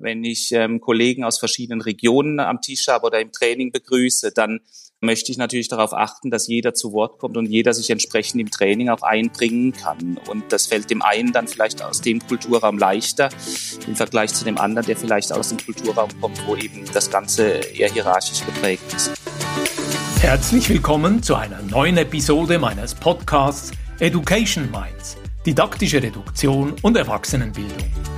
Wenn ich ähm, Kollegen aus verschiedenen Regionen am Tisch habe oder im Training begrüße, dann möchte ich natürlich darauf achten, dass jeder zu Wort kommt und jeder sich entsprechend im Training auch einbringen kann. Und das fällt dem einen dann vielleicht aus dem Kulturraum leichter im Vergleich zu dem anderen, der vielleicht aus dem Kulturraum kommt, wo eben das Ganze eher hierarchisch geprägt ist. Herzlich willkommen zu einer neuen Episode meines Podcasts Education Minds, didaktische Reduktion und Erwachsenenbildung.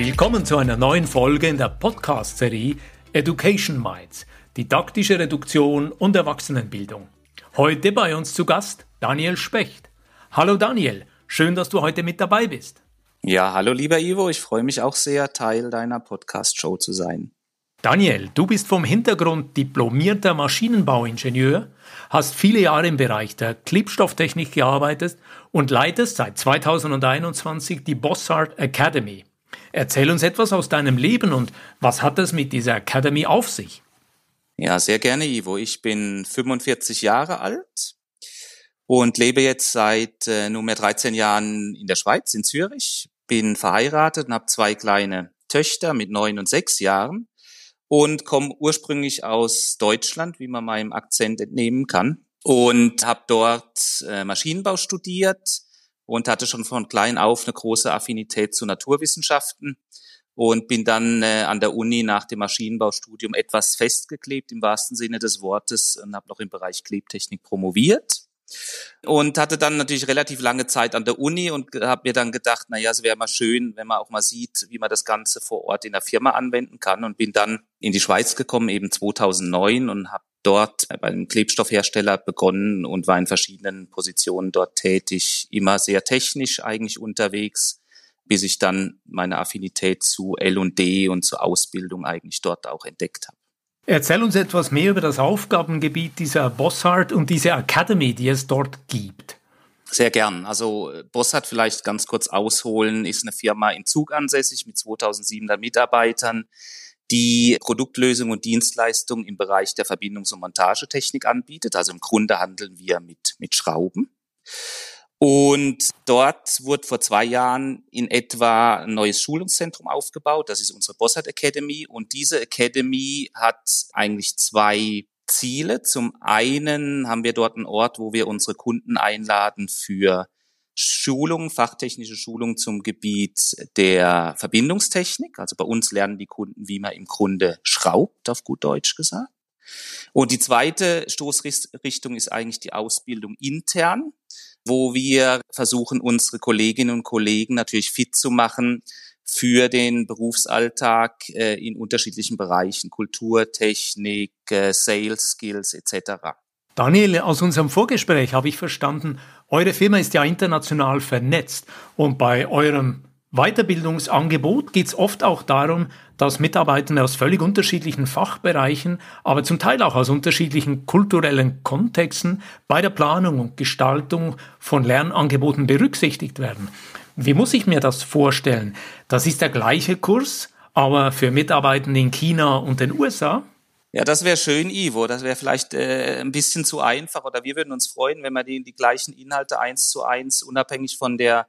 Willkommen zu einer neuen Folge in der Podcast-Serie Education Minds, didaktische Reduktion und Erwachsenenbildung. Heute bei uns zu Gast Daniel Specht. Hallo Daniel, schön, dass du heute mit dabei bist. Ja, hallo lieber Ivo, ich freue mich auch sehr, Teil deiner Podcast-Show zu sein. Daniel, du bist vom Hintergrund diplomierter Maschinenbauingenieur, hast viele Jahre im Bereich der Klebstofftechnik gearbeitet und leitest seit 2021 die Bossart Academy. Erzähl uns etwas aus deinem Leben und was hat es mit dieser Academy auf sich? Ja, sehr gerne, Ivo. Ich bin 45 Jahre alt und lebe jetzt seit äh, nunmehr 13 Jahren in der Schweiz, in Zürich. Bin verheiratet und habe zwei kleine Töchter mit neun und sechs Jahren und komme ursprünglich aus Deutschland, wie man meinem Akzent entnehmen kann. Und habe dort äh, Maschinenbau studiert, und hatte schon von klein auf eine große Affinität zu Naturwissenschaften und bin dann äh, an der Uni nach dem Maschinenbaustudium etwas festgeklebt im wahrsten Sinne des Wortes und habe noch im Bereich Klebtechnik promoviert und hatte dann natürlich relativ lange Zeit an der Uni und habe mir dann gedacht, na ja, es wäre mal schön, wenn man auch mal sieht, wie man das Ganze vor Ort in der Firma anwenden kann und bin dann in die Schweiz gekommen, eben 2009 und habe dort bei einem Klebstoffhersteller begonnen und war in verschiedenen Positionen dort tätig, immer sehr technisch eigentlich unterwegs, bis ich dann meine Affinität zu L&D und zur Ausbildung eigentlich dort auch entdeckt habe. Erzähl uns etwas mehr über das Aufgabengebiet dieser Bossart und diese Academy, die es dort gibt. Sehr gern. Also Bossart vielleicht ganz kurz ausholen, ist eine Firma in Zug ansässig mit 2700 Mitarbeitern, die Produktlösungen und Dienstleistungen im Bereich der Verbindungs- und Montagetechnik anbietet. Also im Grunde handeln wir mit, mit Schrauben. Und dort wurde vor zwei Jahren in etwa ein neues Schulungszentrum aufgebaut. Das ist unsere Bossart Academy. Und diese Academy hat eigentlich zwei Ziele. Zum einen haben wir dort einen Ort, wo wir unsere Kunden einladen für Schulung, fachtechnische Schulung zum Gebiet der Verbindungstechnik. Also bei uns lernen die Kunden, wie man im Grunde schraubt, auf gut Deutsch gesagt. Und die zweite Stoßrichtung ist eigentlich die Ausbildung intern, wo wir versuchen, unsere Kolleginnen und Kollegen natürlich fit zu machen für den Berufsalltag äh, in unterschiedlichen Bereichen, Kultur, Technik, äh, Sales Skills etc. Daniel, aus unserem Vorgespräch habe ich verstanden, eure Firma ist ja international vernetzt und bei eurem Weiterbildungsangebot geht es oft auch darum, dass Mitarbeitende aus völlig unterschiedlichen Fachbereichen, aber zum Teil auch aus unterschiedlichen kulturellen Kontexten bei der Planung und Gestaltung von Lernangeboten berücksichtigt werden. Wie muss ich mir das vorstellen? Das ist der gleiche Kurs, aber für Mitarbeitende in China und den USA? Ja, das wäre schön, Ivo. Das wäre vielleicht äh, ein bisschen zu einfach. Oder wir würden uns freuen, wenn man die, die gleichen Inhalte eins zu eins unabhängig von der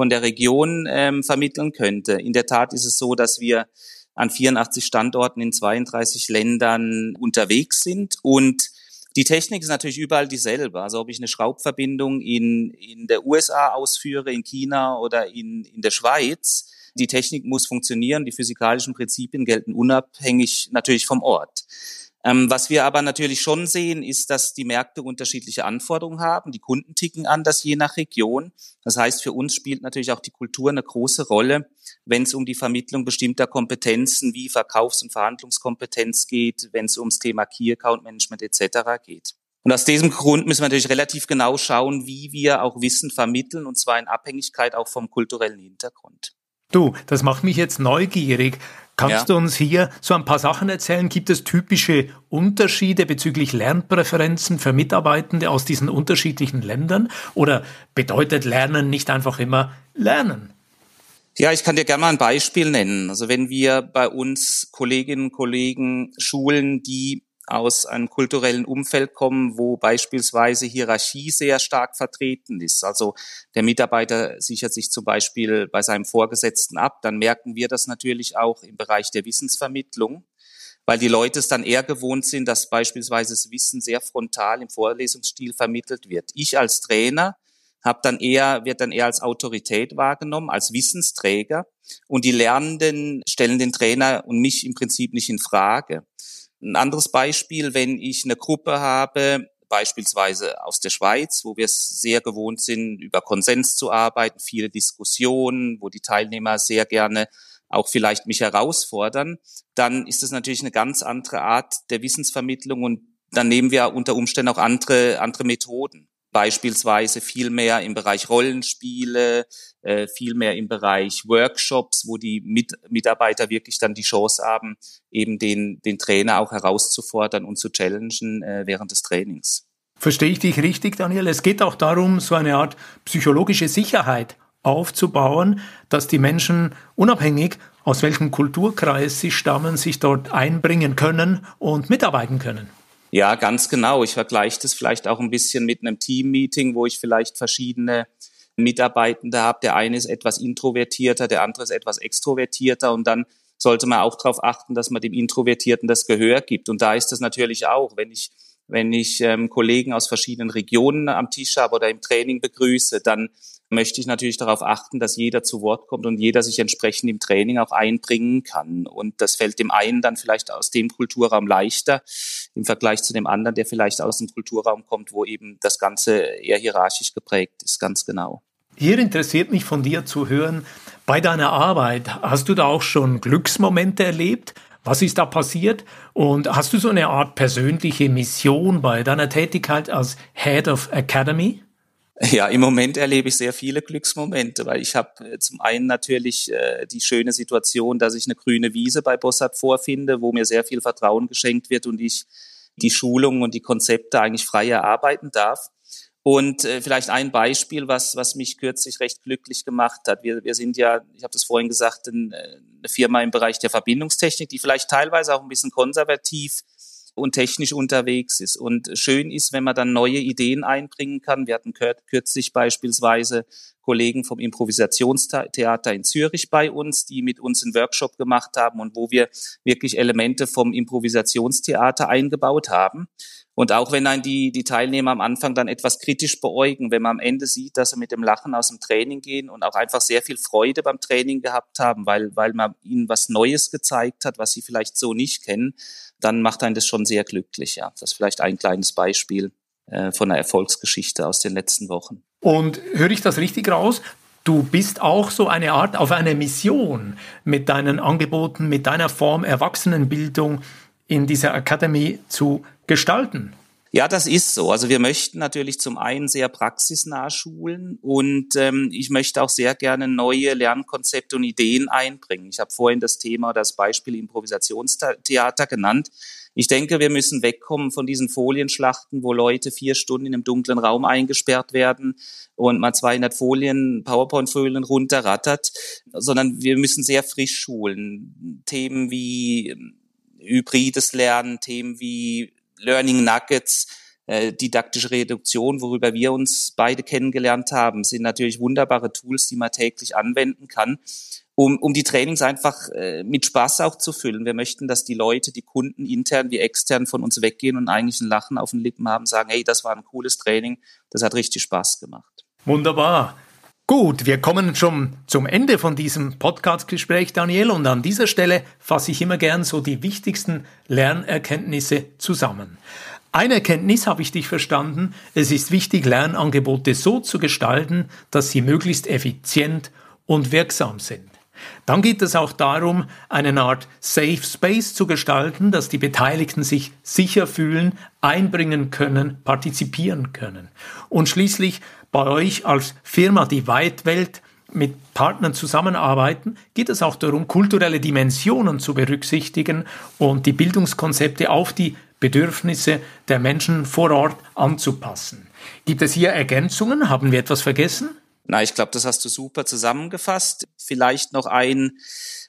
von der Region ähm, vermitteln könnte. In der Tat ist es so, dass wir an 84 Standorten in 32 Ländern unterwegs sind und die Technik ist natürlich überall dieselbe. Also ob ich eine Schraubverbindung in, in der USA ausführe, in China oder in, in der Schweiz, die Technik muss funktionieren, die physikalischen Prinzipien gelten unabhängig natürlich vom Ort. Ähm, was wir aber natürlich schon sehen, ist, dass die Märkte unterschiedliche Anforderungen haben. Die Kunden ticken anders je nach Region. Das heißt, für uns spielt natürlich auch die Kultur eine große Rolle, wenn es um die Vermittlung bestimmter Kompetenzen wie Verkaufs- und Verhandlungskompetenz geht, wenn es ums Thema Key Account Management etc. geht. Und aus diesem Grund müssen wir natürlich relativ genau schauen, wie wir auch Wissen vermitteln, und zwar in Abhängigkeit auch vom kulturellen Hintergrund. Du, das macht mich jetzt neugierig. Kannst ja. du uns hier so ein paar Sachen erzählen? Gibt es typische Unterschiede bezüglich Lernpräferenzen für Mitarbeitende aus diesen unterschiedlichen Ländern? Oder bedeutet Lernen nicht einfach immer Lernen? Ja, ich kann dir gerne mal ein Beispiel nennen. Also wenn wir bei uns Kolleginnen und Kollegen schulen, die aus einem kulturellen Umfeld kommen, wo beispielsweise Hierarchie sehr stark vertreten ist. Also der Mitarbeiter sichert sich zum Beispiel bei seinem Vorgesetzten ab. Dann merken wir das natürlich auch im Bereich der Wissensvermittlung, weil die Leute es dann eher gewohnt sind, dass beispielsweise das Wissen sehr frontal im Vorlesungsstil vermittelt wird. Ich als Trainer habe dann eher, wird dann eher als Autorität wahrgenommen, als Wissensträger. Und die Lernenden stellen den Trainer und mich im Prinzip nicht in Frage. Ein anderes Beispiel, wenn ich eine Gruppe habe, beispielsweise aus der Schweiz, wo wir es sehr gewohnt sind, über Konsens zu arbeiten, viele Diskussionen, wo die Teilnehmer sehr gerne auch vielleicht mich herausfordern, dann ist es natürlich eine ganz andere Art der Wissensvermittlung und dann nehmen wir unter Umständen auch andere, andere Methoden beispielsweise viel mehr im Bereich Rollenspiele, äh, viel mehr im Bereich Workshops, wo die Mit Mitarbeiter wirklich dann die Chance haben, eben den, den Trainer auch herauszufordern und zu challengen äh, während des Trainings. Verstehe ich dich richtig, Daniel? Es geht auch darum, so eine Art psychologische Sicherheit aufzubauen, dass die Menschen unabhängig aus welchem Kulturkreis sie stammen, sich dort einbringen können und mitarbeiten können. Ja, ganz genau. Ich vergleiche das vielleicht auch ein bisschen mit einem Team-Meeting, wo ich vielleicht verschiedene Mitarbeitende habe. Der eine ist etwas introvertierter, der andere ist etwas extrovertierter und dann sollte man auch darauf achten, dass man dem Introvertierten das Gehör gibt. Und da ist es natürlich auch, wenn ich wenn ich ähm, Kollegen aus verschiedenen Regionen am Tisch habe oder im Training begrüße, dann möchte ich natürlich darauf achten, dass jeder zu Wort kommt und jeder sich entsprechend im Training auch einbringen kann. Und das fällt dem einen dann vielleicht aus dem Kulturraum leichter im Vergleich zu dem anderen, der vielleicht aus dem Kulturraum kommt, wo eben das Ganze eher hierarchisch geprägt ist, ganz genau. Hier interessiert mich von dir zu hören, bei deiner Arbeit, hast du da auch schon Glücksmomente erlebt? Was ist da passiert? Und hast du so eine Art persönliche Mission bei deiner Tätigkeit als Head of Academy? Ja, im Moment erlebe ich sehr viele Glücksmomente, weil ich habe äh, zum einen natürlich äh, die schöne Situation, dass ich eine grüne Wiese bei Bossart vorfinde, wo mir sehr viel Vertrauen geschenkt wird und ich die Schulungen und die Konzepte eigentlich frei erarbeiten darf. Und äh, vielleicht ein Beispiel, was, was mich kürzlich recht glücklich gemacht hat. Wir, wir sind ja, ich habe das vorhin gesagt, ein, äh, eine Firma im Bereich der Verbindungstechnik, die vielleicht teilweise auch ein bisschen konservativ und technisch unterwegs ist. Und schön ist, wenn man dann neue Ideen einbringen kann. Wir hatten kürzlich beispielsweise Kollegen vom Improvisationstheater in Zürich bei uns, die mit uns einen Workshop gemacht haben und wo wir wirklich Elemente vom Improvisationstheater eingebaut haben. Und auch wenn ein die, die Teilnehmer am Anfang dann etwas kritisch beäugen, wenn man am Ende sieht, dass sie mit dem Lachen aus dem Training gehen und auch einfach sehr viel Freude beim Training gehabt haben, weil, weil man ihnen was Neues gezeigt hat, was sie vielleicht so nicht kennen, dann macht einen das schon sehr glücklich. Ja, das ist vielleicht ein kleines Beispiel äh, von einer Erfolgsgeschichte aus den letzten Wochen. Und höre ich das richtig raus? Du bist auch so eine Art auf eine Mission mit deinen Angeboten, mit deiner Form Erwachsenenbildung in dieser Academy zu gestalten. Ja, das ist so. Also wir möchten natürlich zum einen sehr praxisnah schulen und ähm, ich möchte auch sehr gerne neue Lernkonzepte und Ideen einbringen. Ich habe vorhin das Thema, das Beispiel Improvisationstheater genannt. Ich denke, wir müssen wegkommen von diesen Folienschlachten, wo Leute vier Stunden in einem dunklen Raum eingesperrt werden und mal 200 Folien, PowerPoint-Folien runterrattert, sondern wir müssen sehr frisch schulen. Themen wie ähm, hybrides Lernen, Themen wie Learning Nuggets, äh, didaktische Reduktion, worüber wir uns beide kennengelernt haben, sind natürlich wunderbare Tools, die man täglich anwenden kann, um, um die Trainings einfach äh, mit Spaß auch zu füllen. Wir möchten, dass die Leute, die Kunden intern wie extern von uns weggehen und eigentlich ein Lachen auf den Lippen haben, sagen, hey, das war ein cooles Training, das hat richtig Spaß gemacht. Wunderbar. Gut, wir kommen schon zum Ende von diesem Podcast-Gespräch, Daniel, und an dieser Stelle fasse ich immer gern so die wichtigsten Lernerkenntnisse zusammen. Eine Erkenntnis habe ich dich verstanden. Es ist wichtig, Lernangebote so zu gestalten, dass sie möglichst effizient und wirksam sind. Dann geht es auch darum, eine Art Safe Space zu gestalten, dass die Beteiligten sich sicher fühlen, einbringen können, partizipieren können. Und schließlich bei euch als Firma Die Weitwelt mit Partnern zusammenarbeiten, geht es auch darum, kulturelle Dimensionen zu berücksichtigen und die Bildungskonzepte auf die Bedürfnisse der Menschen vor Ort anzupassen. Gibt es hier Ergänzungen? Haben wir etwas vergessen? Na, ich glaube, das hast du super zusammengefasst. Vielleicht noch ein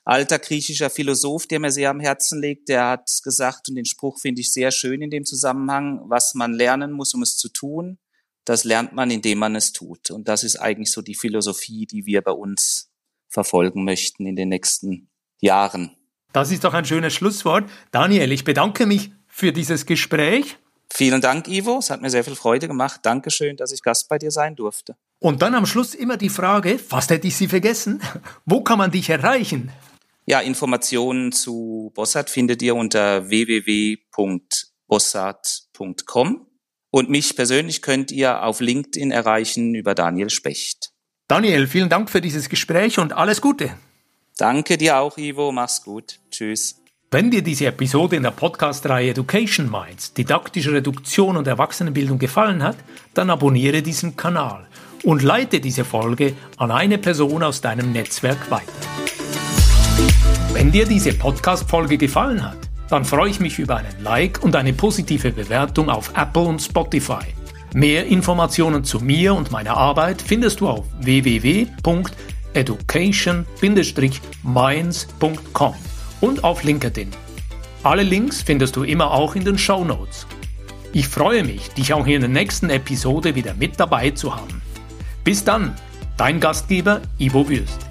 alter griechischer Philosoph, der mir sehr am Herzen liegt, der hat gesagt, und den Spruch finde ich sehr schön in dem Zusammenhang, was man lernen muss, um es zu tun, das lernt man, indem man es tut. Und das ist eigentlich so die Philosophie, die wir bei uns verfolgen möchten in den nächsten Jahren. Das ist doch ein schönes Schlusswort. Daniel, ich bedanke mich für dieses Gespräch. Vielen Dank, Ivo. Es hat mir sehr viel Freude gemacht. Dankeschön, dass ich Gast bei dir sein durfte. Und dann am Schluss immer die Frage, fast hätte ich sie vergessen, wo kann man dich erreichen? Ja, Informationen zu Bossart findet ihr unter www.bossart.com. Und mich persönlich könnt ihr auf LinkedIn erreichen über Daniel Specht. Daniel, vielen Dank für dieses Gespräch und alles Gute. Danke dir auch, Ivo. Mach's gut. Tschüss. Wenn dir diese Episode in der Podcast-Reihe Education Minds, didaktische Reduktion und Erwachsenenbildung gefallen hat, dann abonniere diesen Kanal und leite diese Folge an eine Person aus deinem Netzwerk weiter. Wenn dir diese Podcast-Folge gefallen hat, dann freue ich mich über einen Like und eine positive Bewertung auf Apple und Spotify. Mehr Informationen zu mir und meiner Arbeit findest du auf www.education-minds.com und auf LinkedIn. Alle Links findest du immer auch in den Show Notes. Ich freue mich, dich auch in der nächsten Episode wieder mit dabei zu haben. Bis dann, dein Gastgeber Ivo Würst.